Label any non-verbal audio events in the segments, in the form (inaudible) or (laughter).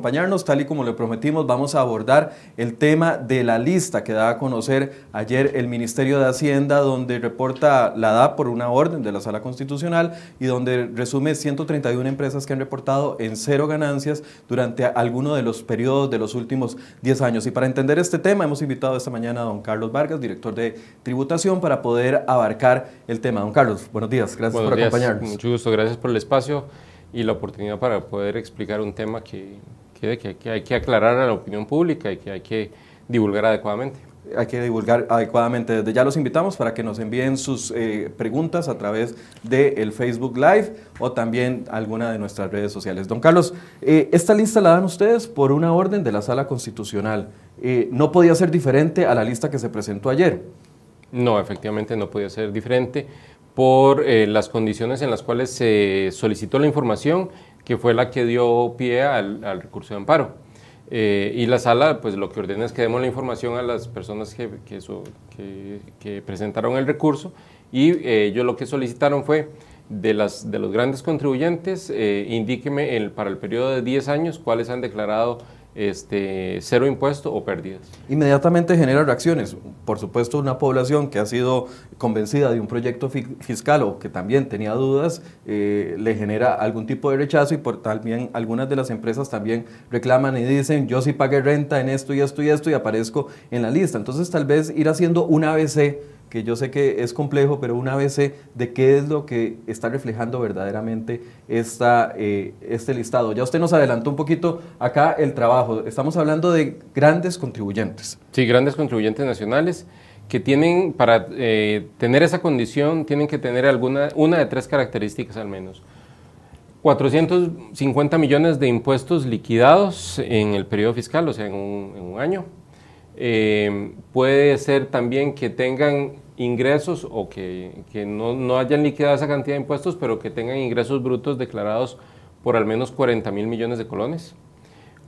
Acompañarnos, tal y como le prometimos, vamos a abordar el tema de la lista que da a conocer ayer el Ministerio de Hacienda, donde reporta la da por una orden de la Sala Constitucional y donde resume 131 empresas que han reportado en cero ganancias durante alguno de los periodos de los últimos 10 años. Y para entender este tema, hemos invitado esta mañana a don Carlos Vargas, director de tributación, para poder abarcar el tema. Don Carlos, buenos días, gracias por acompañarnos. Mucho gusto, gracias por el espacio y la oportunidad para poder explicar un tema que, que, que, hay que aclarar a la opinión pública y que hay que divulgar adecuadamente hay que divulgar adecuadamente. Desde ya los invitamos para que nos envíen sus eh, preguntas a través del Facebook Live o también alguna de nuestras redes sociales. Don Carlos, eh, esta lista la dan ustedes por una orden de la Sala Constitucional. Eh, ¿No podía ser diferente a la lista que se presentó ayer? No, efectivamente no podía ser diferente por las condiciones en las cuales se solicitó la información, que fue la que dio pie al, recurso de amparo. Eh, y la sala, pues lo que ordena es que demos la información a las personas que, que, presentaron el recurso y eh, ellos lo que solicitaron fue de, las, de los grandes contribuyentes, indíqueme el, para el periodo de 10 años cuáles han declarado este, cero impuesto o pérdidas. Inmediatamente genera reacciones. Por supuesto, una población que ha sido convencida de un proyecto fiscal o que también tenía dudas, eh, le genera algún tipo de rechazo y por también algunas de las empresas también reclaman y dicen, yo sí pagué renta en esto y esto y esto y aparezco en la lista. Entonces, tal vez ir haciendo un ABC que yo sé que es complejo, pero una vez de qué es lo que está reflejando verdaderamente esta, eh, este listado. Ya usted nos adelantó un poquito acá el trabajo. Estamos hablando de grandes contribuyentes. Sí, grandes contribuyentes nacionales que tienen, para eh, tener esa condición, tienen que tener alguna, una de tres características al menos. 450 millones de impuestos liquidados en el periodo fiscal, o sea, en un año eh, puede ser también que tengan ingresos o que, que no, no, hayan liquidado esa cantidad de impuestos, pero que tengan ingresos brutos declarados por al menos 40 mil millones de colones,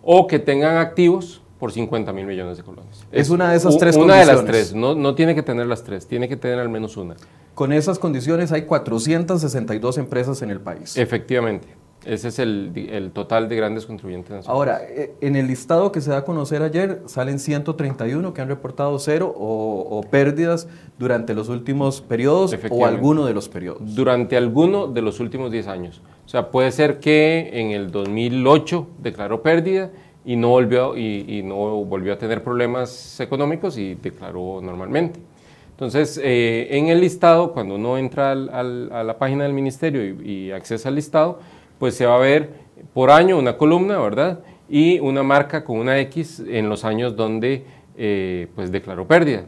o que tengan activos por 50 mil millones de colones. Es, una de esas tres Una de las tres, no, no tiene que tener las tres, tiene que tener al menos una. Con esas condiciones hay 462 empresas en el país. Efectivamente. Ese es el, total de grandes contribuyentes nacionales. Ahora, eh, en el listado que se da a conocer ayer, salen 131 que han reportado cero o, pérdidas durante los últimos periodos o alguno de los periodos. Durante alguno de los últimos 10 años. O sea, puede ser que en el 2008 declaró pérdida y no volvió, y, no volvió a tener problemas económicos y declaró normalmente. Entonces, eh, en el listado, cuando uno entra a la página del ministerio y, y accesa al listado, pues se va a ver por año una columna, ¿verdad? Y una marca con una X en los años donde eh, pues declaró pérdida.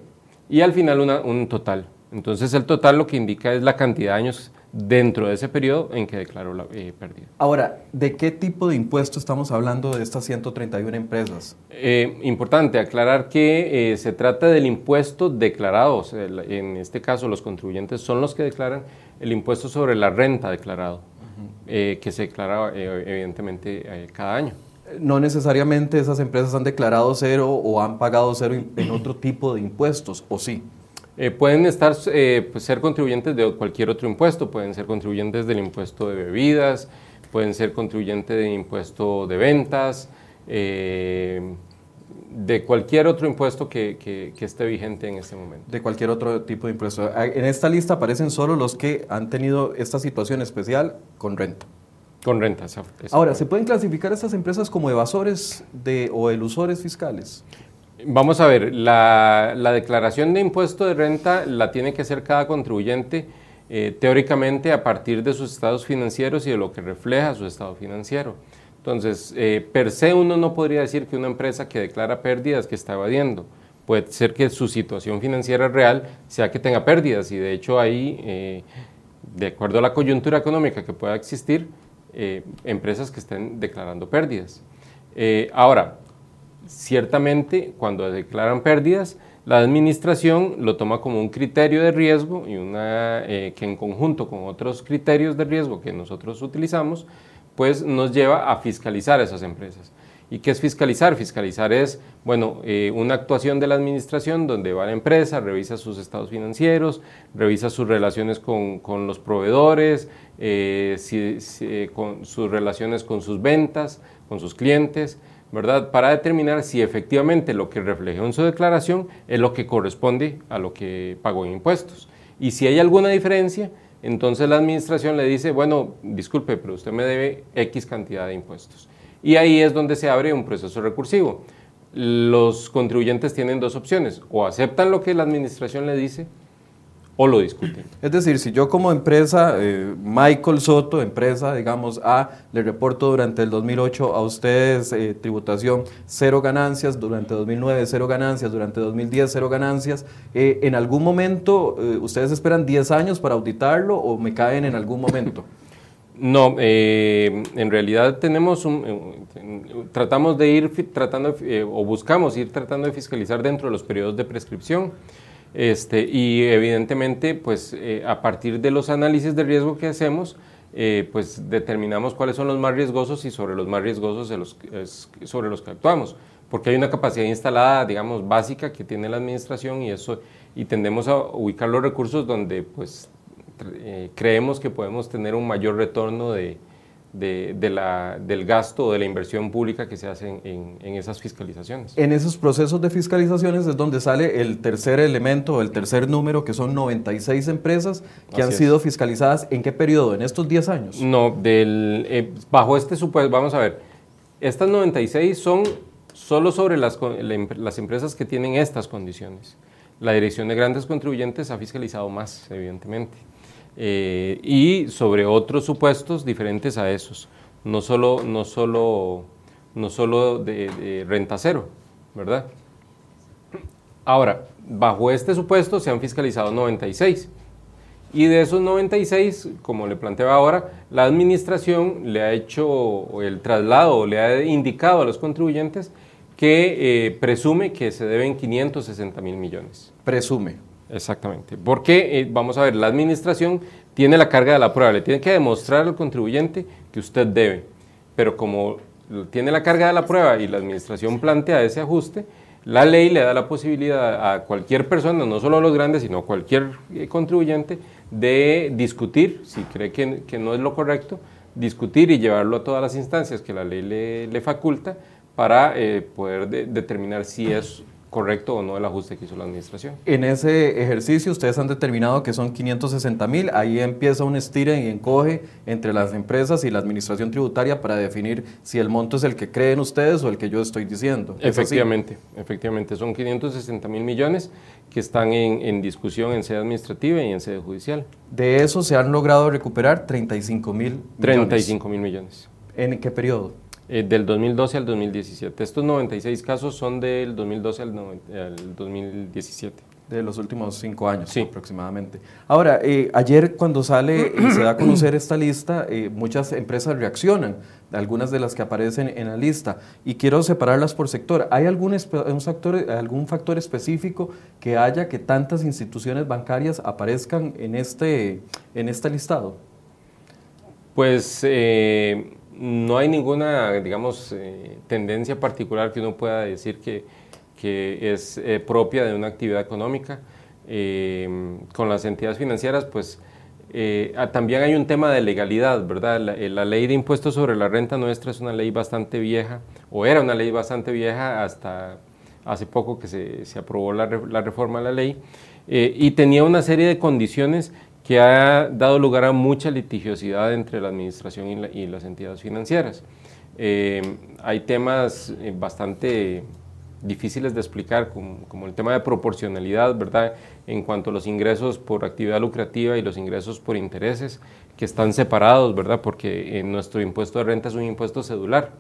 Y al final un total. Entonces el total lo que indica es la cantidad de años dentro de ese periodo en que declaró la eh, pérdida. Ahora, ¿de qué tipo de impuesto estamos hablando de estas 131 empresas? Eh, importante aclarar que se trata del impuesto declarado, en este caso los contribuyentes son los que declaran el impuesto sobre la renta declarado. Eh, que se declara eh, evidentemente eh, cada año. No necesariamente esas empresas han declarado cero o han pagado cero en otro tipo de impuestos, ¿o sí? pueden estar, pues, ser contribuyentes de cualquier otro impuesto, pueden ser contribuyentes del impuesto de bebidas, pueden ser contribuyentes del impuesto de ventas, de cualquier otro impuesto que, que, esté vigente en este momento. De cualquier otro tipo de impuesto. Ah, en esta lista aparecen solo los que han tenido esta situación especial con renta. Con renta, Ahora, ¿se pueden clasificar estas empresas como evasores de, o elusores fiscales? Vamos a ver, la, la, declaración de impuesto de renta la tiene que hacer cada contribuyente eh, teóricamente a partir de sus estados financieros y de lo que refleja su estado financiero. Entonces, eh, per se uno no podría decir que una empresa que declara pérdidas que está evadiendo. Puede ser que su situación financiera real sea que tenga pérdidas y de hecho ahí, eh, de acuerdo a la coyuntura económica que pueda existir, eh, empresas que estén declarando pérdidas. ahora, ciertamente cuando declaran pérdidas, la administración lo toma como un criterio de riesgo y una, que en conjunto con otros criterios de riesgo que nosotros utilizamos, pues nos lleva a fiscalizar esas empresas. ¿Y qué es fiscalizar? Fiscalizar es, bueno, eh, una actuación de la administración donde va la empresa, revisa sus estados financieros, revisa sus relaciones con, los proveedores, eh, con sus relaciones con sus ventas, con sus clientes, ¿verdad? Para determinar si efectivamente lo que reflejó en su declaración es lo que corresponde a lo que pagó en impuestos. Y si hay alguna diferencia, entonces la administración le dice, bueno, disculpe, pero usted me debe X cantidad de impuestos. Y ahí es donde se abre un proceso recursivo. Los contribuyentes tienen dos opciones, o aceptan lo que la administración le dice o lo discuten. Es decir, si yo como empresa, eh, Michael Soto, empresa, digamos, A, le reporto durante el 2008 a ustedes eh, tributación cero ganancias, durante 2009 cero ganancias, durante 2010 cero ganancias, eh, ¿en algún momento ustedes esperan 10 años para auditarlo o me caen en algún momento? (laughs) No, en realidad tenemos un, tratamos de ir tratando o buscamos ir tratando de fiscalizar dentro de los periodos de prescripción. Este, y evidentemente, pues eh, a partir de los análisis de riesgo que hacemos, eh, pues determinamos cuáles son los más riesgosos y sobre los más riesgosos sobre los que actuamos, porque hay una capacidad instalada, digamos, básica que tiene la administración y eso y tendemos a ubicar los recursos donde pues eh, creemos que podemos tener un mayor retorno de, de, la, del gasto o de la inversión pública que se hace en, esas fiscalizaciones. En esos procesos de fiscalizaciones es donde sale el tercer elemento, el tercer número, que son 96 empresas que han sido fiscalizadas. ¿En qué periodo? ¿En estos 10 años? No, del, eh, bajo este supuesto, vamos a ver, estas 96 son solo sobre las, las empresas que tienen estas condiciones. La Dirección de Grandes Contribuyentes ha fiscalizado más, evidentemente. Eh, y sobre otros supuestos diferentes a esos, no solo, no solo, no solo de, renta cero, ¿verdad? Ahora, bajo este supuesto se han fiscalizado 96. Y de esos 96, como le planteaba ahora, la administración le ha hecho el traslado, le ha indicado a los contribuyentes que eh, presume que se deben 560 mil millones. Presume. Exactamente. Porque, eh, vamos a ver, la administración tiene la carga de la prueba, le tiene que demostrar al contribuyente que usted debe. Pero como tiene la carga de la prueba y la administración plantea ese ajuste, la ley le da la posibilidad a cualquier persona, no solo a los grandes, sino a cualquier eh, contribuyente, de discutir, si cree que, no es lo correcto, discutir y llevarlo a todas las instancias que la ley le, faculta para eh, poder determinar si es correcto o no el ajuste que hizo la administración. En ese ejercicio ustedes han determinado que son 560 mil, ahí empieza un estire y encoge entre las empresas y la administración tributaria para definir si el monto es el que creen ustedes o el que yo estoy diciendo. Efectivamente, efectivamente, son 560 mil millones que están en, en, discusión en sede administrativa y en sede judicial. De eso se han logrado recuperar 35 mil millones. 35 mil millones. ¿En qué periodo? Eh, del 2012 al 2017. Estos 96 casos son del 2012 al, 2017. De los últimos cinco años sí. aproximadamente. Ahora, eh, ayer cuando sale y se da a conocer esta lista, eh, muchas empresas reaccionan, algunas de las que aparecen en la lista, y quiero separarlas por sector. ¿Hay algún, factor, algún factor específico que haya que tantas instituciones bancarias aparezcan en este, en este listado? Pues no hay ninguna, digamos, eh, tendencia particular que uno pueda decir que, que es eh, propia de una actividad económica. Eh, con las entidades financieras, pues ah, también hay un tema de legalidad, ¿verdad? La, ley de impuestos sobre la renta nuestra es una ley bastante vieja, o era una ley bastante vieja hasta hace poco que se, se aprobó la, la, reforma de la ley, y tenía una serie de condiciones que ha dado lugar a mucha litigiosidad entre la administración y, las entidades financieras. Eh, hay temas eh, bastante difíciles de explicar, como, el tema de proporcionalidad, ¿verdad? En cuanto a los ingresos por actividad lucrativa y los ingresos por intereses, que están separados, ¿verdad? Porque nuestro impuesto de renta es un impuesto cedular,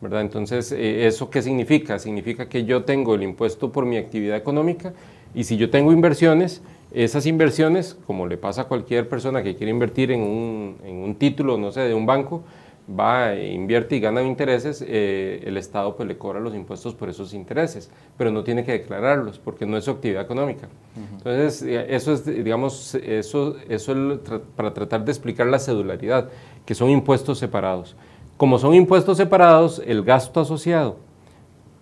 ¿verdad? Entonces, eh, ¿eso qué significa? Significa que yo tengo el impuesto por mi actividad económica y si yo tengo inversiones, esas inversiones, como le pasa a cualquier persona que quiere invertir en un, en un título, no sé, de un banco, va, e invierte y gana intereses, eh, el Estado pues le cobra los impuestos por esos intereses, pero no tiene que declararlos porque no es su actividad económica. Entonces, eh, eso es, digamos, eso, eso es para tratar de explicar la cedularidad, que son impuestos separados. Como son impuestos separados, el gasto asociado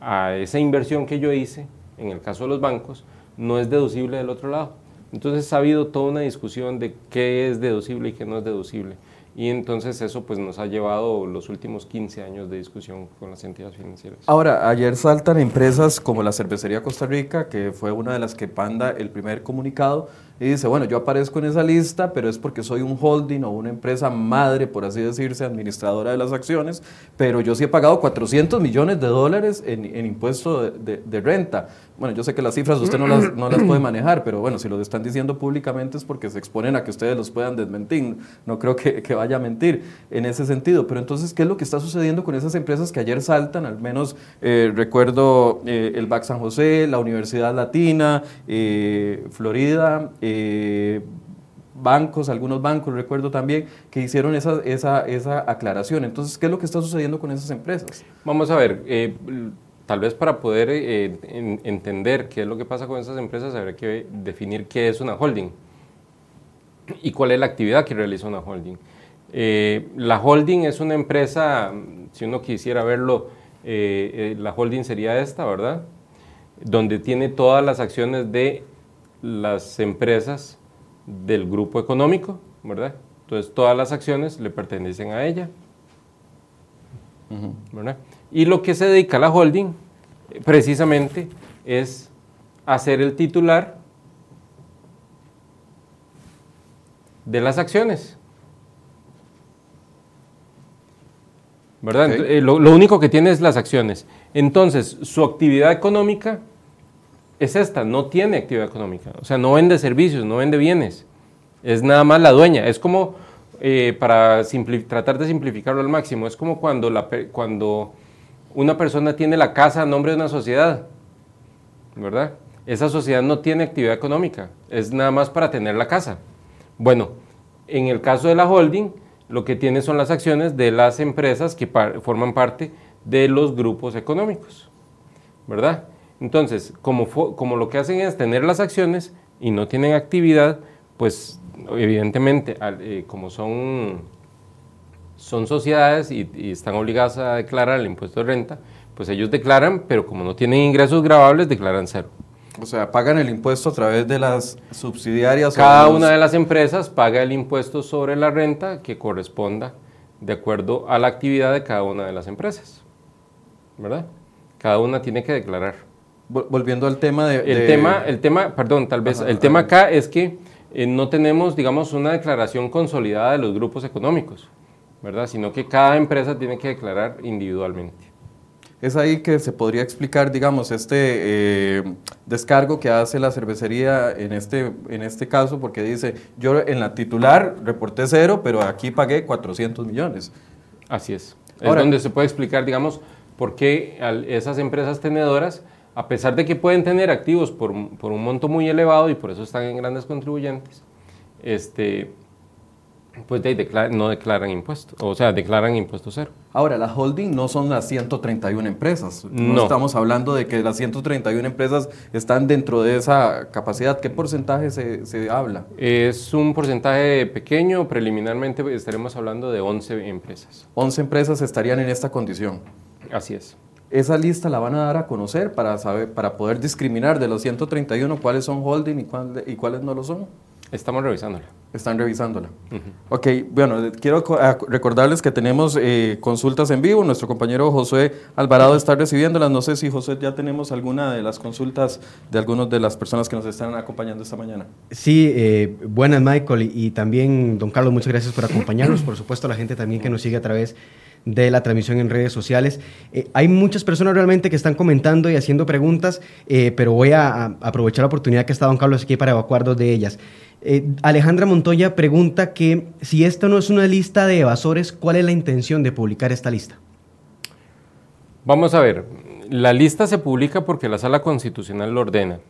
a esa inversión que yo hice, en el caso de los bancos, no es deducible del otro lado. Entonces ha habido toda una discusión de qué es deducible y qué no es deducible. Y entonces eso pues nos ha llevado los últimos 15 años de discusión con las entidades financieras. Ahora, ayer saltan empresas como la Cervecería Costa Rica, que fue una de las que panda el primer comunicado, y dice, bueno, yo aparezco en esa lista, pero es porque soy un holding o una empresa madre, por así decirse, administradora de las acciones, pero yo sí he pagado 400 millones de dólares en, en impuesto de, de, renta. Bueno, yo sé que las cifras usted no las, no las puede (clears throat) manejar, pero bueno, si lo están diciendo públicamente es porque se exponen a que ustedes los puedan desmentir. No creo que, que vaya a mentir en ese sentido. Pero entonces, ¿qué es lo que está sucediendo con esas empresas que ayer saltan? Al menos eh, recuerdo eh, el BAC San José, la Universidad Latina, eh, Florida, eh, bancos, algunos bancos, recuerdo también, que hicieron esa, esa, esa, aclaración. Entonces, ¿qué es lo que está sucediendo con esas empresas? Vamos a ver, eh, tal vez para poder eh, en, entender qué es lo que pasa con esas empresas, habría que definir qué es una holding y cuál es la actividad que realiza una holding. Eh, la holding es una empresa, si uno quisiera verlo, la holding sería esta, ¿verdad? Donde tiene todas las acciones de las empresas del grupo económico, ¿verdad? Entonces todas las acciones le pertenecen a ella. ¿verdad? Y lo que se dedica a la holding precisamente es hacer el titular de las acciones. ¿Verdad? Okay. Eh, lo, lo único que tiene es las acciones. Entonces, su actividad económica es esta, no tiene actividad económica, o sea, no vende servicios, no vende bienes, es nada más la dueña, es como, eh, para tratar de simplificarlo al máximo, es como cuando, cuando una persona tiene la casa a nombre de una sociedad, ¿verdad? Esa sociedad no tiene actividad económica, es nada más para tener la casa. Bueno, en el caso de la holding, lo que tiene son las acciones de las empresas que forman parte de los grupos económicos, ¿verdad? Entonces, como, como lo que hacen es tener las acciones y no tienen actividad, pues evidentemente, eh, como son, son sociedades y, y, están obligadas a declarar el impuesto de renta, pues ellos declaran, pero como no tienen ingresos grabables, declaran cero. O sea, pagan el impuesto a través de las subsidiarias. Cada una de las empresas paga el impuesto sobre la renta que corresponda de acuerdo a la actividad de cada una de las empresas. ¿Verdad? Cada una tiene que declarar. Volviendo al tema de... El, de... Tema, el tema, perdón, tal vez, Ajá, el tema acá es que eh, no tenemos, digamos, una declaración consolidada de los grupos económicos, ¿verdad? Sino que cada empresa tiene que declarar individualmente. Es ahí que se podría explicar, digamos, este eh, descargo que hace la cervecería en este, en este caso, porque dice, yo en la titular reporté cero, pero aquí pagué 400 millones. Así es. Ahora, es donde se puede explicar, digamos, por qué esas empresas tenedoras a pesar de que pueden tener activos por, por, un monto muy elevado y por eso están en grandes contribuyentes, este, pues de, declar, no declaran impuestos, o sea, declaran impuesto cero. Ahora, la holding no son las 131 empresas. No, no, estamos hablando de que las 131 empresas están dentro de esa capacidad. ¿Qué porcentaje se, se habla? Es un porcentaje pequeño, preliminarmente estaremos hablando de 11 empresas. 11 empresas estarían en esta condición. Así es esa lista la van a dar a conocer para, saber, para poder discriminar de los 131 cuáles son holding y, cuál, y cuáles no lo son. Estamos revisándola. Están revisándola. Uh -huh. Ok, bueno, quiero recordarles que tenemos eh, consultas en vivo. Nuestro compañero José Alvarado está recibiéndolas. No sé si, José, ya tenemos alguna de las consultas de algunas de las personas que nos están acompañando esta mañana. Sí, eh, buenas, Michael. Y, y, también, don Carlos, muchas gracias por acompañarnos. Por supuesto, a la gente también que nos sigue a través de la transmisión en redes sociales. Eh, hay muchas personas realmente que están comentando y haciendo preguntas, eh, pero voy a, a, aprovechar la oportunidad que está don Carlos aquí para evacuar dos de ellas. Eh, Alejandra Montoya pregunta que si esta no es una lista de evasores, ¿cuál es la intención de publicar esta lista? Vamos a ver, la lista se publica porque la sala constitucional lo ordena.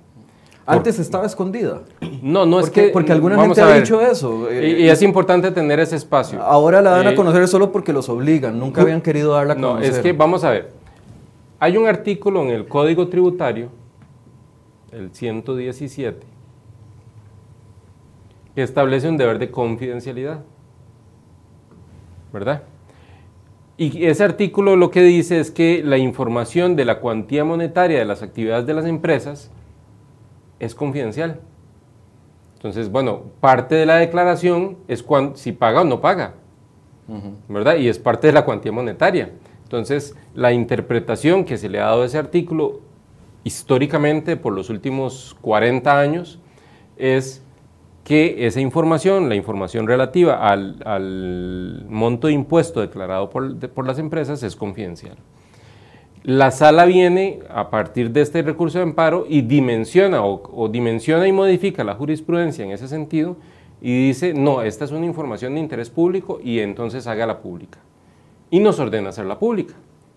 Antes estaba escondida. No, no es que. Porque alguna gente ha dicho eso. Y, y, es importante tener ese espacio. Ahora la dan eh, a conocer solo porque los obligan. Nunca habían querido darla a conocer. No, es que vamos a ver. Hay un artículo en el Código Tributario, el 117, que establece un deber de confidencialidad. ¿Verdad? Y ese artículo lo que dice es que la información de la cuantía monetaria de las actividades de las empresas es confidencial. Entonces, bueno, parte de la declaración es si paga o no paga, ¿verdad? Y es parte de la cuantía monetaria. Entonces, la interpretación que se le ha dado a ese artículo históricamente por los últimos 40 años es que esa información, la información relativa al, monto de impuesto declarado por, las empresas es confidencial. La sala viene a partir de este recurso de amparo y dimensiona o, dimensiona y modifica la jurisprudencia en ese sentido y dice, no, esta es una información de interés público y entonces hágala pública. Y nos ordena hacerla pública.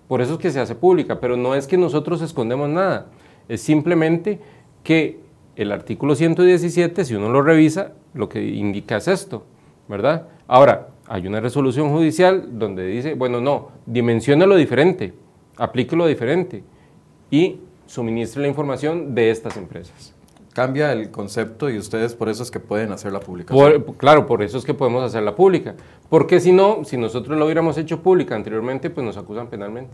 Por eso es que se hace pública, pero no es que nosotros escondemos nada, es simplemente que el artículo 117, si uno lo revisa, lo que indica es esto, ¿verdad? Ahora, hay una resolución judicial donde dice, bueno, no, lo diferente, aplíquelo diferente y suministre la información de estas empresas. Cambia el concepto y ustedes por eso es que pueden hacer la publicación. claro, por eso es que podemos hacerla pública. Porque si no, si nosotros lo hubiéramos hecho pública anteriormente, pues nos acusan penalmente.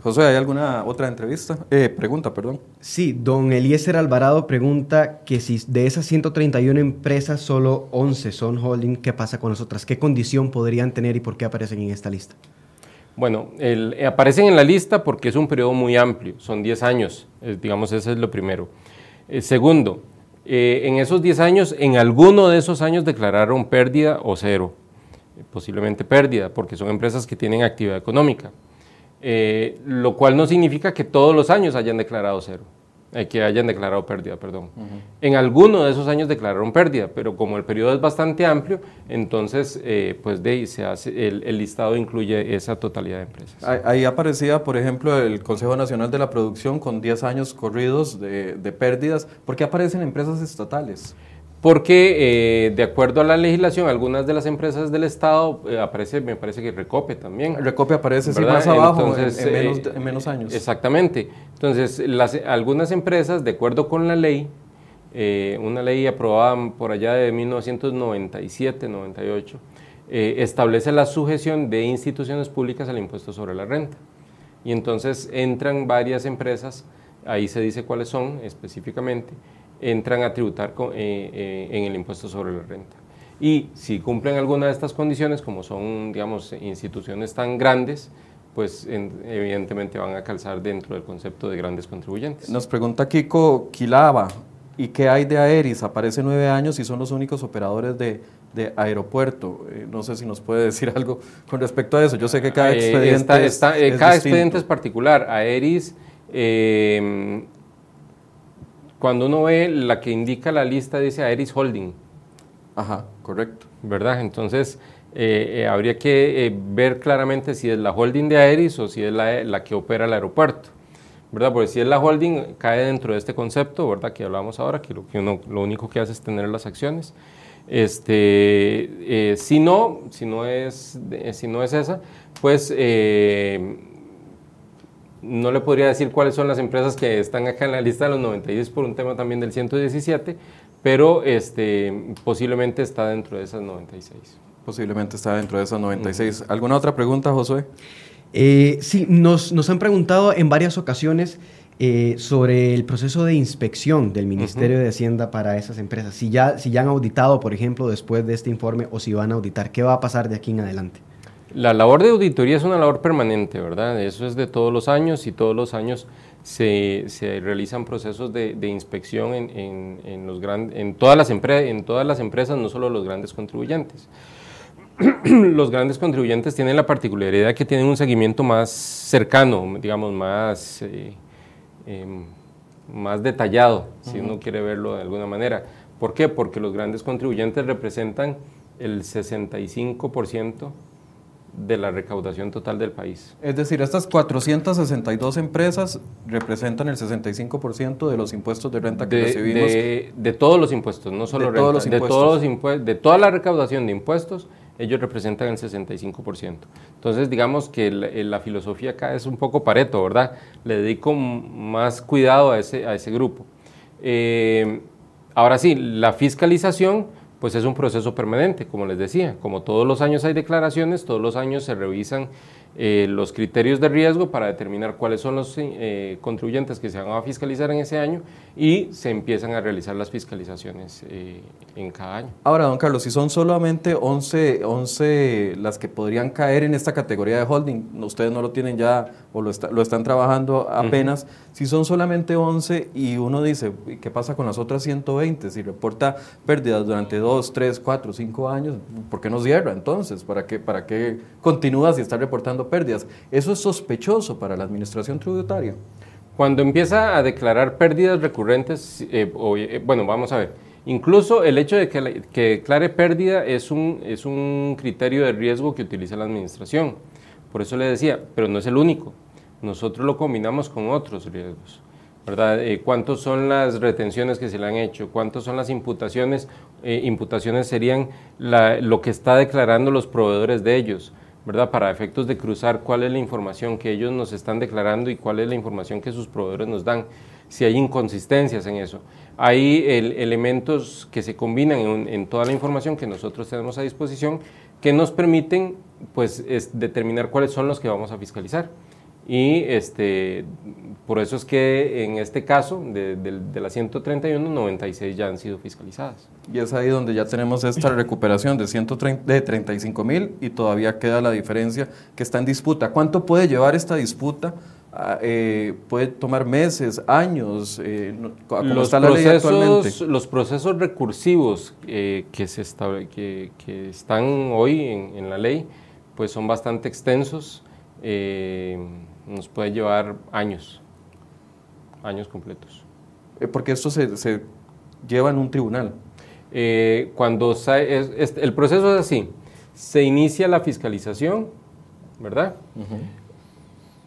José, ¿hay alguna otra entrevista? Eh, pregunta, perdón. Sí, don Eliezer Alvarado pregunta que si de esas 131 empresas solo 11 son holding, ¿qué pasa con las otras? ¿Qué condición podrían tener y por qué aparecen en esta lista? Bueno, eh, aparecen en la lista porque es un periodo muy amplio, son 10 años, eh, digamos, ese es lo primero. segundo, en esos 10 años, en alguno de esos años declararon pérdida o cero, posiblemente pérdida, porque son empresas que tienen actividad económica. Eh, lo cual no significa que todos los años hayan declarado cero, eh, que hayan declarado pérdida, perdón. En alguno de esos años declararon pérdida, pero como el periodo es bastante amplio, entonces eh, pues de ahí se hace, el, listado incluye esa totalidad de empresas. Ahí, aparecía, por ejemplo, el Consejo Nacional de la Producción con 10 años corridos de, de pérdidas. ¿Por qué aparecen empresas estatales? Porque eh, de acuerdo a la legislación, algunas de las empresas del Estado eh, aparece, me parece que Recope también. Recope aparece más abajo en, menos, años. Exactamente. Entonces, algunas empresas, de acuerdo con la ley, eh, una ley aprobada por allá de 1997-98, establece la sujeción de instituciones públicas al impuesto sobre la renta. Y entonces entran varias empresas, ahí se dice cuáles son específicamente, entran a tributar eh, eh, en el impuesto sobre la renta. Y si cumplen alguna de estas condiciones, como son, digamos, instituciones tan grandes, pues evidentemente van a calzar dentro del concepto de grandes contribuyentes. Nos pregunta Kiko Quilaba, ¿y qué hay de Aeris? Aparece nueve años y son los únicos operadores de, de aeropuerto. Eh, no sé si nos puede decir algo con respecto a eso. Yo sé que cada expediente es, Cada expediente es particular. Aeris cuando uno ve la que indica la lista, dice Aeris Holding. Ajá, correcto. ¿Verdad? Entonces, eh, eh, habría que eh, ver claramente si es la holding de Aeris o si es la, que opera el aeropuerto. ¿Verdad? Porque si es la holding, cae dentro de este concepto, ¿verdad? Que hablamos ahora, que lo, que uno, lo único que hace es tener las acciones. Este, si no, si no es, si no es esa, pues no le podría decir cuáles son las empresas que están acá en la lista de los 96 por un tema también del 117, pero este, posiblemente está dentro de esas 96. Posiblemente está dentro de esas 96. ¿Alguna otra pregunta, Josué? Eh, sí, nos, nos, han preguntado en varias ocasiones eh, sobre el proceso de inspección del Ministerio de Hacienda para esas empresas. Si ya, si ya han auditado, por ejemplo, después de este informe o si van a auditar, ¿qué va a pasar de aquí en adelante? La labor de auditoría es una labor permanente, ¿verdad? Eso es de todos los años y todos los años se, se realizan procesos de, de inspección en, en, los en, todas las en todas las empresas, no solo los grandes contribuyentes. (clears throat) los grandes contribuyentes tienen la particularidad que tienen un seguimiento más cercano, digamos, más, eh, em, más detallado, si uno quiere verlo de alguna manera. ¿Por qué? Porque los grandes contribuyentes representan el 65% de la recaudación total del país. Es decir, estas 462 empresas representan el 65% de los impuestos de renta que recibimos. De, todos los impuestos, no solo de renta, todos los de, todos los de toda la recaudación de impuestos, ellos representan el 65%. Entonces, digamos que la, filosofía acá es un poco pareto, ¿verdad? Le dedico más cuidado a ese, a ese grupo. Eh, ahora sí, la fiscalización pues es un proceso permanente, como les decía. Como todos los años hay declaraciones, todos los años se revisan eh, los criterios de riesgo para determinar cuáles son los eh, contribuyentes que se van a fiscalizar en ese año y se empiezan a realizar las fiscalizaciones eh, en cada año. Ahora, don Carlos, si son solamente 11, 11 las que podrían caer en esta categoría de holding, ustedes no lo tienen ya o lo, lo están trabajando apenas, si son solamente 11 y uno dice, ¿qué pasa con las otras 120? Si reporta pérdidas durante 2, 3, 4, 5 años, ¿por qué no cierra entonces? ¿Para qué, para qué continúa si está reportando pérdidas? Eso es sospechoso para la administración tributaria. Cuando empieza a declarar pérdidas recurrentes, eh, eh, bueno, vamos a ver, incluso el hecho de que, declare pérdida es un, es un criterio de riesgo que utiliza la administración. Por eso le decía, pero no es el único nosotros lo combinamos con otros riesgos. ¿verdad? Eh, ¿Cuántos son las retenciones que se le han hecho? ¿Cuántos son las imputaciones? Eh, imputaciones serían lo que está declarando los proveedores de ellos, ¿verdad? Para efectos de cruzar cuál es la información que ellos nos están declarando y cuál es la información que sus proveedores nos dan. Si hay inconsistencias en eso. Hay elementos que se combinan en, toda la información que nosotros tenemos a disposición que nos permiten pues, determinar cuáles son los que vamos a fiscalizar. Y este, por eso es que en este caso, de, de, las 131, 96 ya han sido fiscalizadas. Y es ahí donde ya tenemos esta recuperación de, 130, de 35 mil y todavía queda la diferencia que está en disputa. ¿Cuánto puede llevar esta disputa? Ah, eh, puede tomar meses, años, eh, los, está la procesos, ley actualmente. los procesos recursivos eh, que, se que, que, están hoy en, en, la ley, pues son bastante extensos. Nos puede llevar años, años completos. Eh, porque esto se, lleva en un tribunal. Eh, cuando el proceso es así, se inicia la fiscalización, ¿verdad?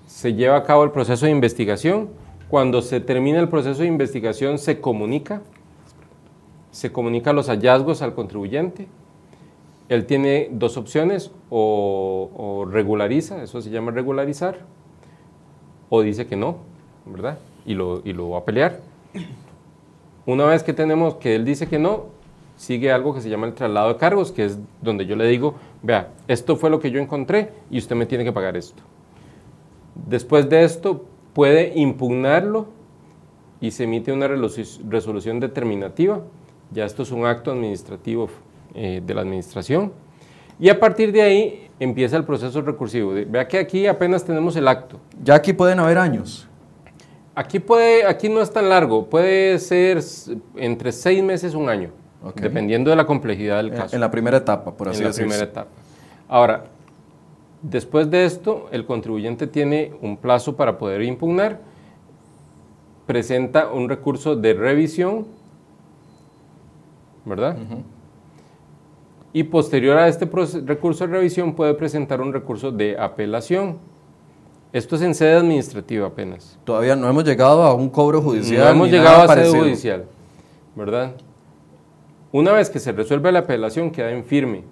Se lleva a cabo el proceso de investigación. Cuando se termina el proceso de investigación se comunica, se comunica los hallazgos al contribuyente. Él tiene dos opciones, o regulariza, eso se llama regularizar, o dice que no, ¿verdad? Y lo, y lo va a pelear. Una vez que tenemos que él dice que no, sigue algo que se llama el traslado de cargos, que es donde yo le digo, vea, esto fue lo que yo encontré y usted me tiene que pagar esto. Después de esto, puede impugnarlo y se emite una resolución determinativa. Ya esto es un acto administrativo eh, de la administración. Y a partir de ahí empieza el proceso recursivo. Vea que aquí apenas tenemos el acto. Ya aquí pueden haber años. Aquí, puede, aquí no es tan largo, puede ser entre seis meses un año, dependiendo de la complejidad del caso. En la primera etapa, por así decirlo. En la primera etapa. Ahora, después de esto, el contribuyente tiene un plazo para poder impugnar, presenta un recurso de revisión, ¿verdad? Y posterior a este recurso de revisión puede presentar un recurso de apelación. Esto es en sede administrativa apenas. Todavía no hemos llegado a un cobro judicial. No hemos llegado a sede judicial, ¿verdad? Una vez que se resuelve la apelación queda en firme,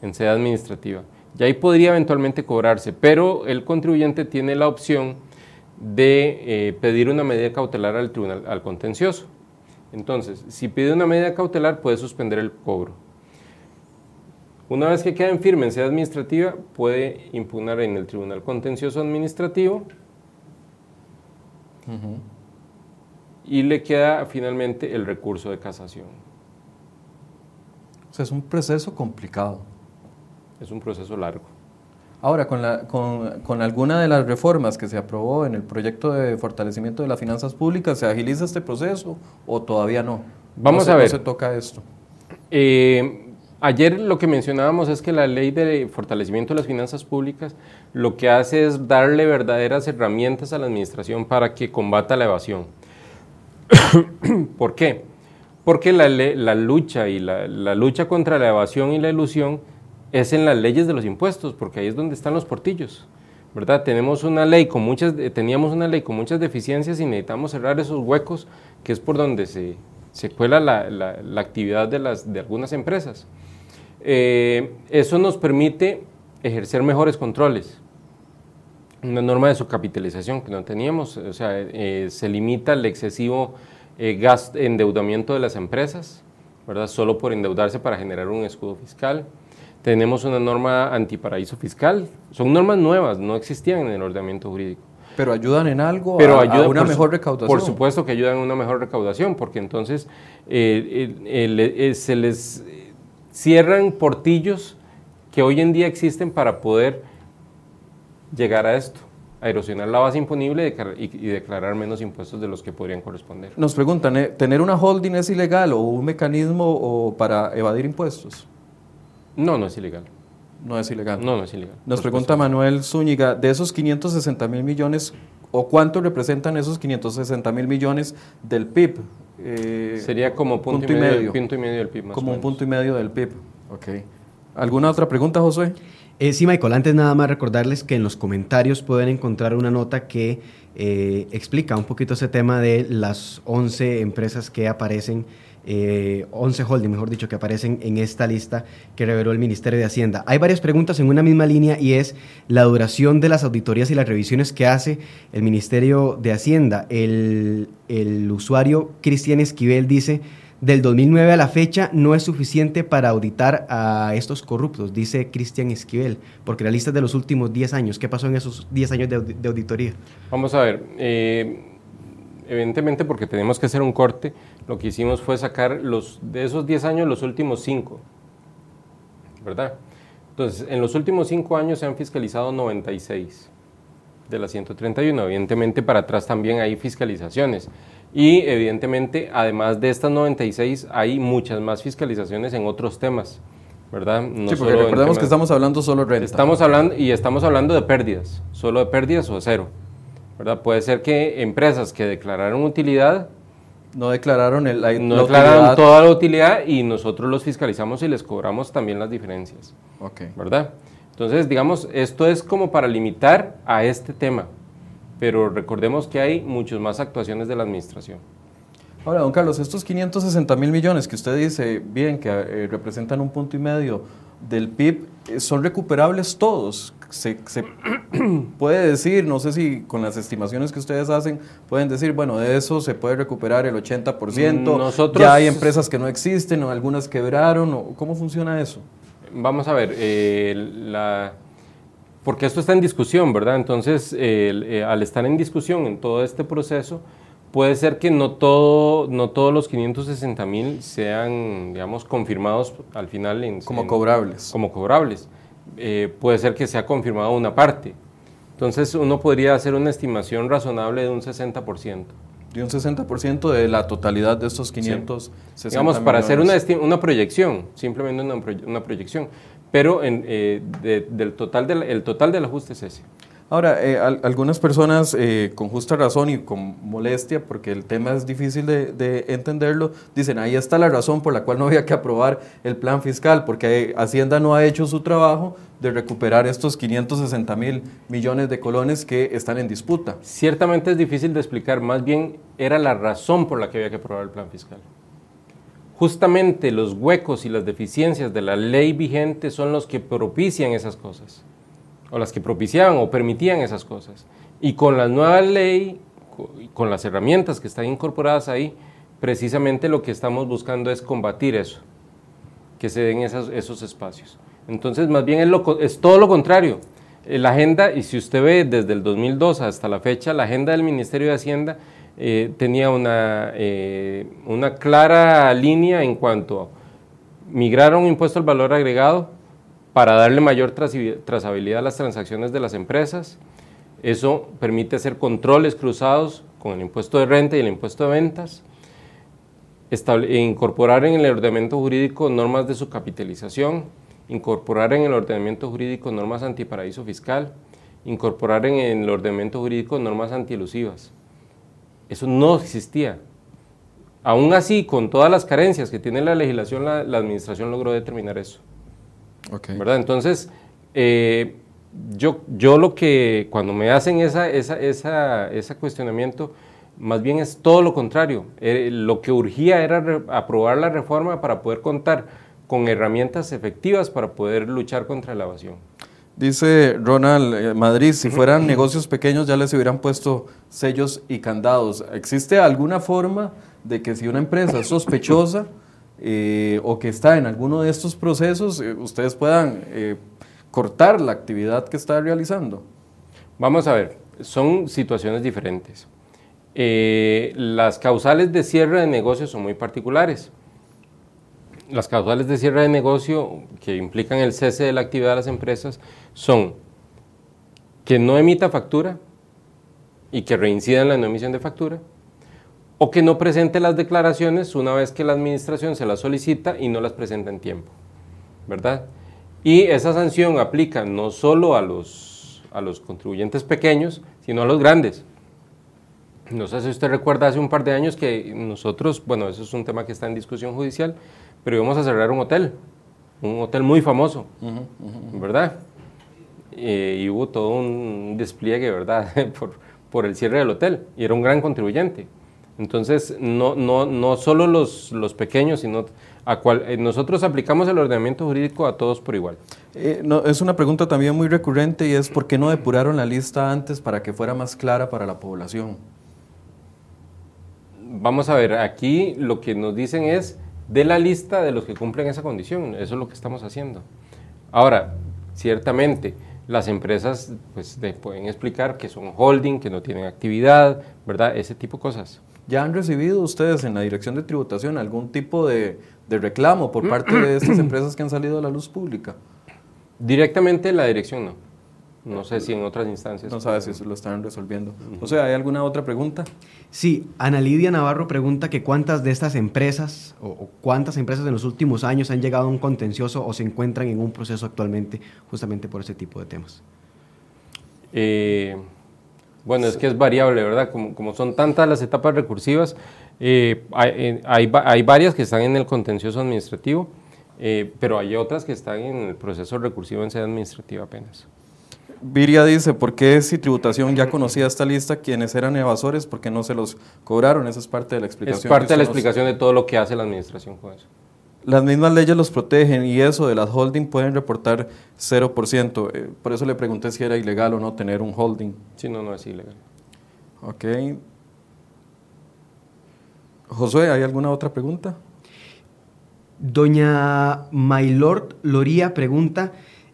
en sede administrativa. Y ahí podría eventualmente cobrarse, pero el contribuyente tiene la opción de eh, pedir una medida cautelar al tribunal, al contencioso. Entonces, si pide una medida cautelar, puede suspender el cobro. Una vez que queda en firme en sede administrativa, puede impugnar en el Tribunal Contencioso Administrativo y le queda finalmente el recurso de casación. O sea, es un proceso complicado. Es un proceso largo. Ahora, con, la, con, con, alguna de las reformas que se aprobó en el proyecto de fortalecimiento de las finanzas públicas, ¿se agiliza este proceso o todavía no? Vamos a ver. ¿Cómo se toca esto? Eh, Ayer lo que mencionábamos es que la ley de fortalecimiento de las finanzas públicas lo que hace es darle verdaderas herramientas a la administración para que combata la evasión. (coughs) ¿Por qué? Porque la, lucha y la, la, lucha contra la evasión y la ilusión es en las leyes de los impuestos, porque ahí es donde están los portillos. ¿verdad? Tenemos una ley con muchas, teníamos una ley con muchas deficiencias y necesitamos cerrar esos huecos, que es por donde se, se cuela la, la actividad de, las, de algunas empresas. Eh, eso nos permite ejercer mejores controles. Una norma de subcapitalización que no teníamos, o sea, eh, se limita el excesivo eh, gasto, endeudamiento de las empresas, ¿verdad? Solo por endeudarse para generar un escudo fiscal. Tenemos una norma antiparaíso fiscal. Son normas nuevas, no existían en el ordenamiento jurídico. Pero ayudan en algo Pero a, una mejor recaudación. Por supuesto que ayudan a una mejor recaudación, porque entonces eh, eh, se les cierran portillos que hoy en día existen para poder llegar a esto, a erosionar la base imponible y, declarar menos impuestos de los que podrían corresponder. Nos preguntan, ¿eh, ¿tener una holding es ilegal o un mecanismo para evadir impuestos? No, no es ilegal. No es ilegal. No, no es ilegal. Nos pregunta Manuel Zúñiga, de esos 560 mil millones, ¿o cuánto representan esos 560 mil millones del PIB? Eh, Sería como punto, y, medio, punto y medio del PIB. como un punto y medio del PIB. Ok. ¿Alguna otra pregunta, Josué? Eh, sí, Michael, antes nada más recordarles que en los comentarios pueden encontrar una nota que eh, explica un poquito ese tema de las 11 empresas que aparecen eh, 11 holding, mejor dicho, que aparecen en esta lista que reveló el Ministerio de Hacienda. Hay varias preguntas en una misma línea y es la duración de las auditorías y las revisiones que hace el Ministerio de Hacienda. El, usuario Cristian Esquivel dice, del 2009 a la fecha no es suficiente para auditar a estos corruptos, dice Cristian Esquivel, porque la lista es de los últimos 10 años. ¿Qué pasó en esos 10 años de, auditoría? Vamos a ver. Eh, evidentemente porque tenemos que hacer un corte, lo que hicimos fue sacar los, de esos 10 años los últimos 5, ¿verdad? Entonces, en los últimos 5 años se han fiscalizado 96 de las 131. Evidentemente, para atrás también hay fiscalizaciones. Y evidentemente, además de estas 96, hay muchas más fiscalizaciones en otros temas, ¿verdad? No sí, porque recordemos que estamos hablando solo de renta. Estamos hablando, y estamos hablando de pérdidas, solo de pérdidas o cero. ¿verdad? Puede ser que empresas que declararon utilidad no declararon, el, no declararon toda la utilidad y nosotros los fiscalizamos y les cobramos también las diferencias. Okay. ¿Verdad? Entonces, digamos, esto es como para limitar a este tema, pero recordemos que hay muchas más actuaciones de la administración. Ahora, don Carlos, estos 560 mil millones que usted dice, bien, que eh, representan un punto y medio del PIB, eh, ¿son recuperables todos? se, (clears throat) puede decir, no sé si con las estimaciones que ustedes hacen, pueden decir, bueno, de eso se puede recuperar el 80%, Nosotros, ya hay empresas que no existen o algunas quebraron, o, ¿cómo funciona eso? Vamos a ver, eh, la, porque esto está en discusión, ¿verdad? Entonces, eh, al estar en discusión en todo este proceso, puede ser que no, todo, no todos los 560 mil sean, digamos, confirmados al final en, como cobrables. Como cobrables. Eh, puede ser que se ha confirmado una parte. Entonces uno podría hacer una estimación razonable de un 60%. De un 60% de la totalidad de estos 560 Digamos, para hacer una, una proyección, simplemente una, una proyección, pero en, eh, del total del, el total del ajuste es ese. Ahora, eh, algunas personas eh, con justa razón y con molestia, porque el tema es difícil de, entenderlo, dicen, ahí está la razón por la cual no había que aprobar el plan fiscal, porque Hacienda no ha hecho su trabajo de recuperar estos 560 mil millones de colones que están en disputa. Ciertamente es difícil de explicar, más bien era la razón por la que había que aprobar el plan fiscal. Justamente los huecos y las deficiencias de la ley vigente son los que propician esas cosas o las que propiciaban o permitían esas cosas. Y con la nueva ley, con las herramientas que están incorporadas ahí, precisamente lo que estamos buscando es combatir eso, que se den esos, espacios. Entonces, más bien es, es todo lo contrario. Eh, la agenda, y si usted ve desde el 2002 hasta la fecha, la agenda del Ministerio de Hacienda eh, tenía una, eh, una clara línea en cuanto a migrar a un impuesto al valor agregado, para darle mayor trazabilidad a las transacciones de las empresas. Eso permite hacer controles cruzados con el impuesto de renta y el impuesto de ventas, e incorporar en el ordenamiento jurídico normas de su capitalización, incorporar en el ordenamiento jurídico normas antiparaíso fiscal, incorporar en el ordenamiento jurídico normas antielusivas. Eso no existía. Aún así, con todas las carencias que tiene la legislación, la Administración logró determinar eso. ¿Verdad? Entonces, eh, yo, yo lo que, cuando me hacen esa, esa, esa, ese cuestionamiento, más bien es todo lo contrario. Eh, lo que urgía era aprobar la reforma para poder contar con herramientas efectivas para poder luchar contra la evasión. Dice Ronald eh, Madrid, si fueran negocios pequeños ya les hubieran puesto sellos y candados. ¿Existe alguna forma de que si una empresa es sospechosa eh, o que está en alguno de estos procesos, eh, ustedes puedan eh, cortar la actividad que está realizando? Vamos a ver, son situaciones diferentes. las causales de cierre de negocio son muy particulares. Las causales de cierre de negocio que implican el cese de la actividad de las empresas son que no emita factura y que reincida en la no emisión de factura, o que no presente las declaraciones una vez que la administración se las solicita y no las presenta en tiempo, ¿verdad? Y esa sanción aplica no solo a los, a los contribuyentes pequeños, sino a los grandes. No sé si usted recuerda hace un par de años que nosotros, bueno, eso es un tema que está en discusión judicial, pero íbamos a cerrar un hotel, un hotel muy famoso, ¿verdad? Eh, y hubo todo un despliegue, ¿verdad?, (laughs) por, por el cierre del hotel, y era un gran contribuyente. Entonces, no, no, no solo los, los pequeños, sino a cual, eh, nosotros aplicamos el ordenamiento jurídico a todos por igual. Eh, no, es una pregunta también muy recurrente y es ¿por qué no depuraron la lista antes para que fuera más clara para la población? Vamos a ver, aquí lo que nos dicen es de la lista de los que cumplen esa condición, eso es lo que estamos haciendo. Ahora, ciertamente, las empresas pues, pueden explicar que son holding, que no tienen actividad, ¿verdad? Ese tipo de cosas. ¿Ya han recibido ustedes en la Dirección de Tributación algún tipo de, reclamo por parte de estas (clears throat) empresas que han salido a la luz pública? Directamente la dirección no. No sé si en otras instancias. No sabe si eso lo están resolviendo. O sea, ¿hay alguna otra pregunta? Sí, Ana Lidia Navarro pregunta que cuántas de estas empresas o, cuántas empresas en los últimos años han llegado a un contencioso o se encuentran en un proceso actualmente justamente por ese tipo de temas. Eh, bueno, es que es variable, ¿verdad? Como, como son tantas las etapas recursivas, eh, hay, hay, varias que están en el contencioso administrativo, eh, pero hay otras que están en el proceso recursivo en sede administrativa apenas. Viria dice, ¿por qué si tributación ya conocía esta lista, quienes eran evasores, por qué no se los cobraron? Esa es parte de la explicación. Es parte de la explicación de todo lo que hace la administración con eso. Las mismas leyes los protegen y eso de las holding pueden reportar 0%. Eh, por eso le pregunté si era ilegal o no tener un holding. Sí, no, no es ilegal. Ok. Josué, ¿hay alguna otra pregunta? Doña Maylord Loría pregunta,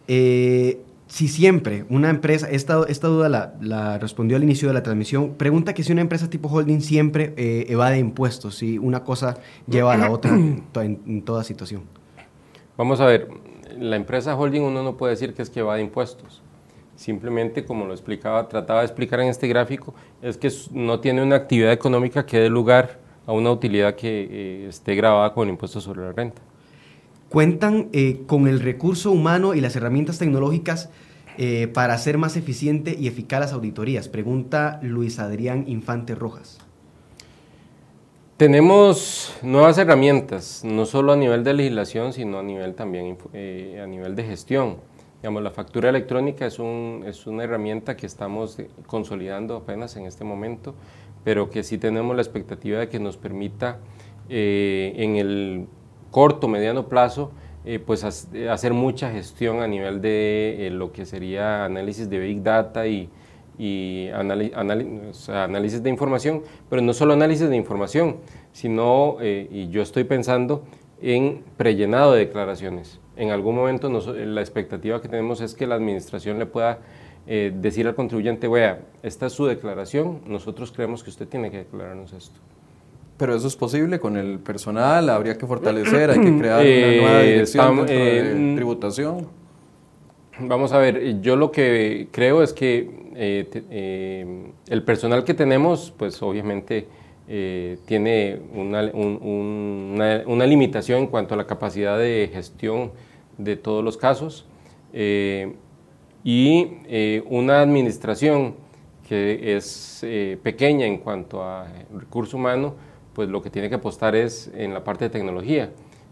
eh, si siempre una empresa, esta, esta duda la, respondió al inicio de la transmisión, pregunta que si una empresa tipo holding siempre eh, evade impuestos, si una cosa lleva a la otra en, toda situación. Vamos a ver, la empresa holding uno no puede decir que es que evade impuestos. Simplemente, como lo explicaba, trataba de explicar en este gráfico, es que no tiene una actividad económica que dé lugar a una utilidad que eh, esté grabada con el impuesto sobre la renta cuentan eh, con el recurso humano y las herramientas tecnológicas eh, para hacer más eficiente y eficaz las auditorías? Pregunta Luis Adrián Infante Rojas. Tenemos nuevas herramientas, no solo a nivel de legislación, sino a nivel también eh, a nivel de gestión. Digamos, la factura electrónica es, un, es una herramienta que estamos consolidando apenas en este momento, pero que sí tenemos la expectativa de que nos permita en el corto, mediano plazo, eh, pues hacer mucha gestión a nivel de eh, lo que sería análisis de Big Data y, análisis de información, pero no solo análisis de información, sino, eh, y yo estoy pensando en prellenado de declaraciones. En algún momento la expectativa que tenemos es que la administración le pueda decir al contribuyente, vea, esta es su declaración, nosotros creemos que usted tiene que declararnos esto. Pero eso es posible con el personal, habría que fortalecer, hay que (clears throat) crear una nueva eh, dirección de mm, tributación. Vamos a ver, yo lo que creo es que eh, eh, el personal que tenemos, pues obviamente tiene una, una, limitación en cuanto a la capacidad de gestión de todos los casos y una administración que es pequeña en cuanto a recurso humano, pues lo que tiene que apostar es en la parte de tecnología.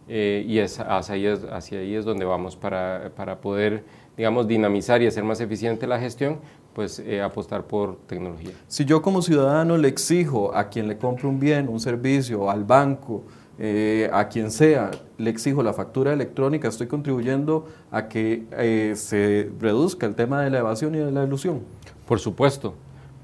Eh, y es, hacia, ahí es, hacia ahí es donde vamos para, para, poder, digamos, dinamizar y hacer más eficiente la gestión, pues eh, apostar por tecnología. Si yo como ciudadano le exijo a quien le compre un bien, un servicio, al banco, eh, a quien sea, le exijo la factura electrónica, estoy contribuyendo a que se reduzca el tema de la evasión y de la ilusión. Por supuesto,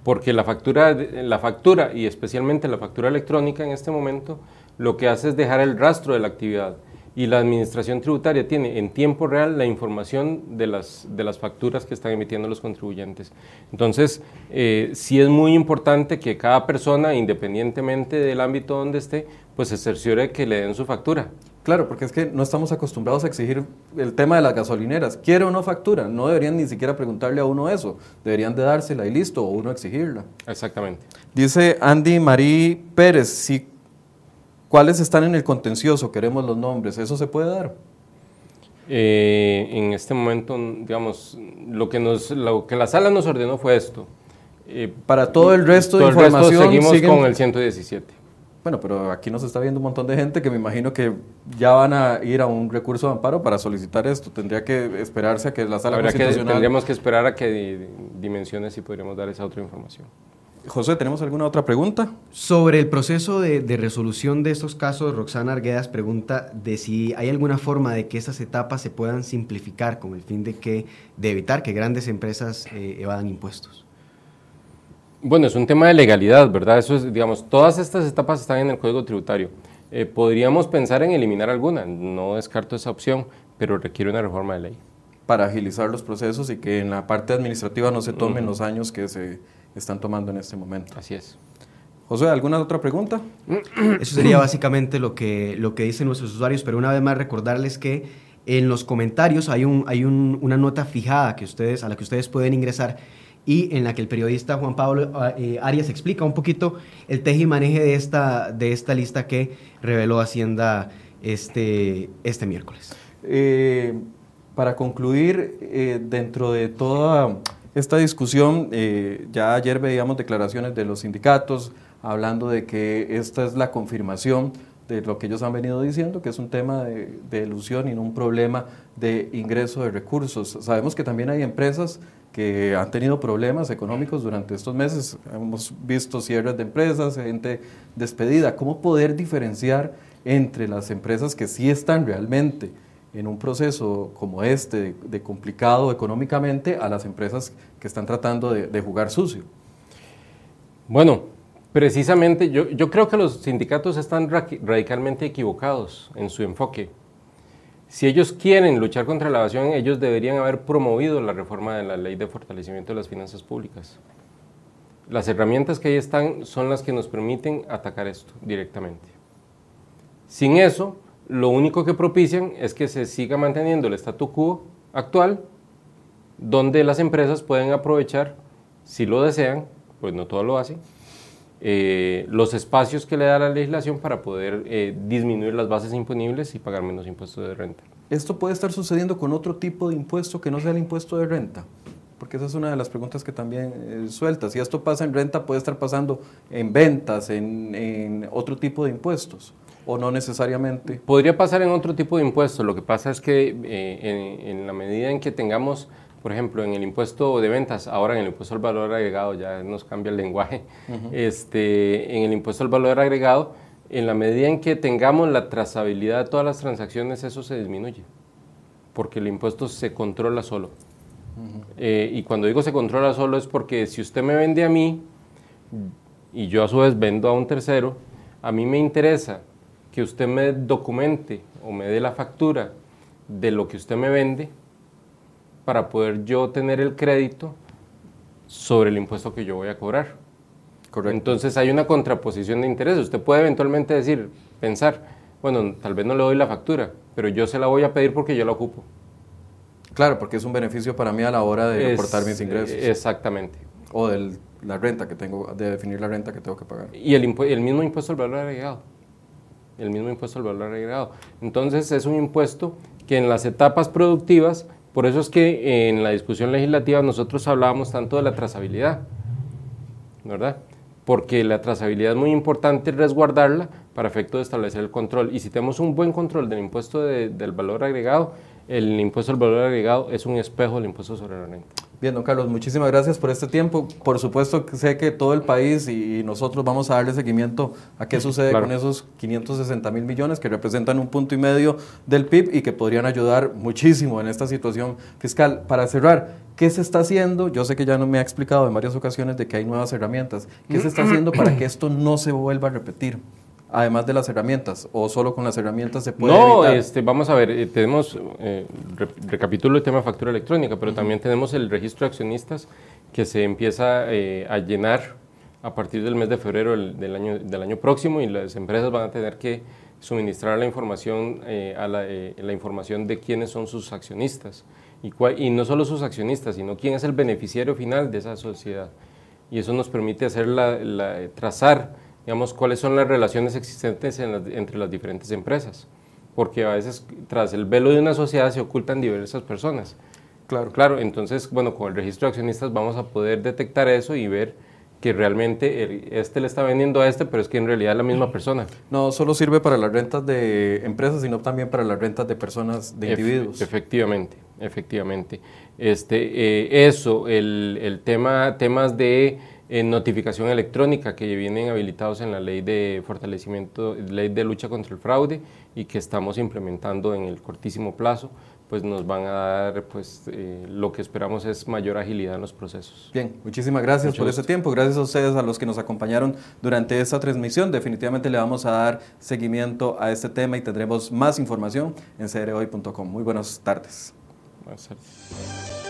porque la factura, la factura y especialmente la factura electrónica en este momento lo que hace es dejar el rastro de la actividad y la administración tributaria tiene en tiempo real la información de las, de las facturas que están emitiendo los contribuyentes. Entonces, eh, sí es muy importante que cada persona, independientemente del ámbito donde esté, pues se cerciore que le den su factura. Claro, porque es que no estamos acostumbrados a exigir el tema de las gasolineras. ¿Quiere o no factura? No deberían ni siquiera preguntarle a uno eso. Deberían de dársela y listo, o uno exigirla. Exactamente. Dice Andy Marí Pérez, si ¿Cuáles están en el contencioso? Queremos los nombres. ¿Eso se puede dar? Eh, en este momento, digamos, lo que, nos, lo que la sala nos ordenó fue esto. Eh, Para todo el resto de información. seguimos con el 117. Bueno, pero aquí nos está viendo un montón de gente que me imagino que ya van a ir a un recurso de amparo para solicitar esto. Tendría que esperarse a que la sala constitucional... Que, tendríamos que esperar a que dimensiones y podríamos dar esa otra información. José, ¿tenemos alguna otra pregunta? Sobre el proceso de, resolución de estos casos, Roxana Arguedas pregunta de si hay alguna forma de que estas etapas se puedan simplificar con el fin de, que, de evitar que grandes empresas eh, evadan impuestos. Bueno, es un tema de legalidad, ¿verdad? Eso es, digamos, todas estas etapas están en el Código Tributario. Eh, podríamos pensar en eliminar alguna, no descarto esa opción, pero requiere una reforma de ley. Para agilizar los procesos y que en la parte administrativa no se tomen los años que se están tomando en este momento. Así es. José, ¿alguna otra pregunta? (clears throat) Eso sería básicamente lo que, lo que dicen nuestros usuarios, pero una vez más recordarles que en los comentarios hay, un, hay una nota fijada que ustedes, a la que ustedes pueden ingresar y en la que el periodista Juan Pablo eh, Arias explica un poquito el teje y maneje de esta, de esta lista que reveló Hacienda este, este miércoles. Eh, para concluir, eh, dentro de toda esta discusión, eh, ya ayer veíamos declaraciones de los sindicatos hablando de que esta es la confirmación de lo que ellos han venido diciendo, que es un tema de, de ilusión y no un problema de ingreso de recursos. Sabemos que también hay empresas que han tenido problemas económicos durante estos meses. Hemos visto cierres de empresas, gente despedida. ¿Cómo poder diferenciar entre las empresas que sí están realmente en un proceso como este, de, complicado económicamente, a las empresas que están tratando de, jugar sucio? Bueno, precisamente yo, yo, creo que los sindicatos están radicalmente equivocados en su enfoque. Si ellos quieren luchar contra la evasión, ellos deberían haber promovido la reforma de la ley de fortalecimiento de las finanzas públicas. Las herramientas que ahí están son las que nos permiten atacar esto directamente. Sin eso, lo único que propician es que se siga manteniendo el statu quo actual, donde las empresas pueden aprovechar, si lo desean, pues no todo lo hacen, eh, los espacios que le da la legislación para poder eh, disminuir las bases imponibles y pagar menos impuestos de renta. ¿Esto puede estar sucediendo con otro tipo de impuesto que no sea el impuesto de renta? Porque esa es una de las preguntas que también eh, suelta. Si esto pasa en renta, puede estar pasando en ventas, en, en otro tipo de impuestos o no necesariamente? Podría pasar en otro tipo de impuestos. Lo que pasa es que eh, en, la medida en que tengamos, por ejemplo, en el impuesto de ventas, ahora en el impuesto al valor agregado, ya nos cambia el lenguaje, este, en el impuesto al valor agregado, en la medida en que tengamos la trazabilidad de todas las transacciones, eso se disminuye, porque el impuesto se controla solo. Eh, y cuando digo se controla solo es porque si usted me vende a mí y yo a su vez vendo a un tercero, a mí me interesa que usted me documente o me dé la factura de lo que usted me vende para poder yo tener el crédito sobre el impuesto que yo voy a cobrar. Correcto. Entonces hay una contraposición de intereses. Usted puede eventualmente decir, pensar, bueno, tal vez no le doy la factura, pero yo se la voy a pedir porque yo la ocupo. Claro, porque es un beneficio para mí a la hora de reportar mis ingresos. Exactamente. O de la renta que tengo, de definir la renta que tengo que pagar. Y el, el mismo impuesto al valor agregado el mismo impuesto al valor agregado. Entonces es un impuesto que en las etapas productivas, por eso es que en la discusión legislativa nosotros hablábamos tanto de la trazabilidad, ¿verdad? Porque la trazabilidad es muy importante resguardarla para efecto de establecer el control. Y si tenemos un buen control del impuesto del valor agregado, el impuesto al valor agregado es un espejo del impuesto sobre la renta. Bien, don Carlos, muchísimas gracias por este tiempo. Por supuesto, sé que todo el país y nosotros vamos a darle seguimiento a qué sucede con esos 560 mil millones que representan un punto y medio del PIB y que podrían ayudar muchísimo en esta situación fiscal. Para cerrar, ¿qué se está haciendo? Yo sé que ya no me ha explicado en varias ocasiones de que hay nuevas herramientas. ¿Qué se está haciendo para que esto no se vuelva a repetir? Además de las herramientas, o solo con las herramientas se puede no, este, vamos a ver, eh, tenemos, eh, recapitulo el tema de factura electrónica, pero también tenemos el registro de accionistas que se empieza eh, a llenar a partir del mes de febrero del, año, del año próximo y las empresas van a tener que suministrar la información, a la, la, información de quiénes son sus accionistas y, y no solo sus accionistas, sino quién es el beneficiario final de esa sociedad. Y eso nos permite hacer la, trazar digamos, cuáles son las relaciones existentes entre las diferentes empresas, porque a veces tras el velo de una sociedad se ocultan diversas personas. Claro. Claro, entonces, bueno, con el registro de accionistas vamos a poder detectar eso y ver que realmente este le está vendiendo a este, pero es que en realidad es la misma persona. No solo sirve para las rentas de empresas, sino también para las rentas de personas, de individuos. efectivamente, efectivamente. Este, eh, eso, el, el tema, temas de en notificación electrónica que vienen habilitados en la ley de fortalecimiento, ley de lucha contra el fraude y que estamos implementando en el cortísimo plazo, pues nos van a dar, pues eh, lo que esperamos es mayor agilidad en los procesos. Bien, muchísimas gracias por este tiempo, gracias a ustedes, a los que nos acompañaron durante esta transmisión. Definitivamente le vamos a dar seguimiento a este tema y tendremos más información en crhoy.com. Muy buenas tardes. Buenas tardes.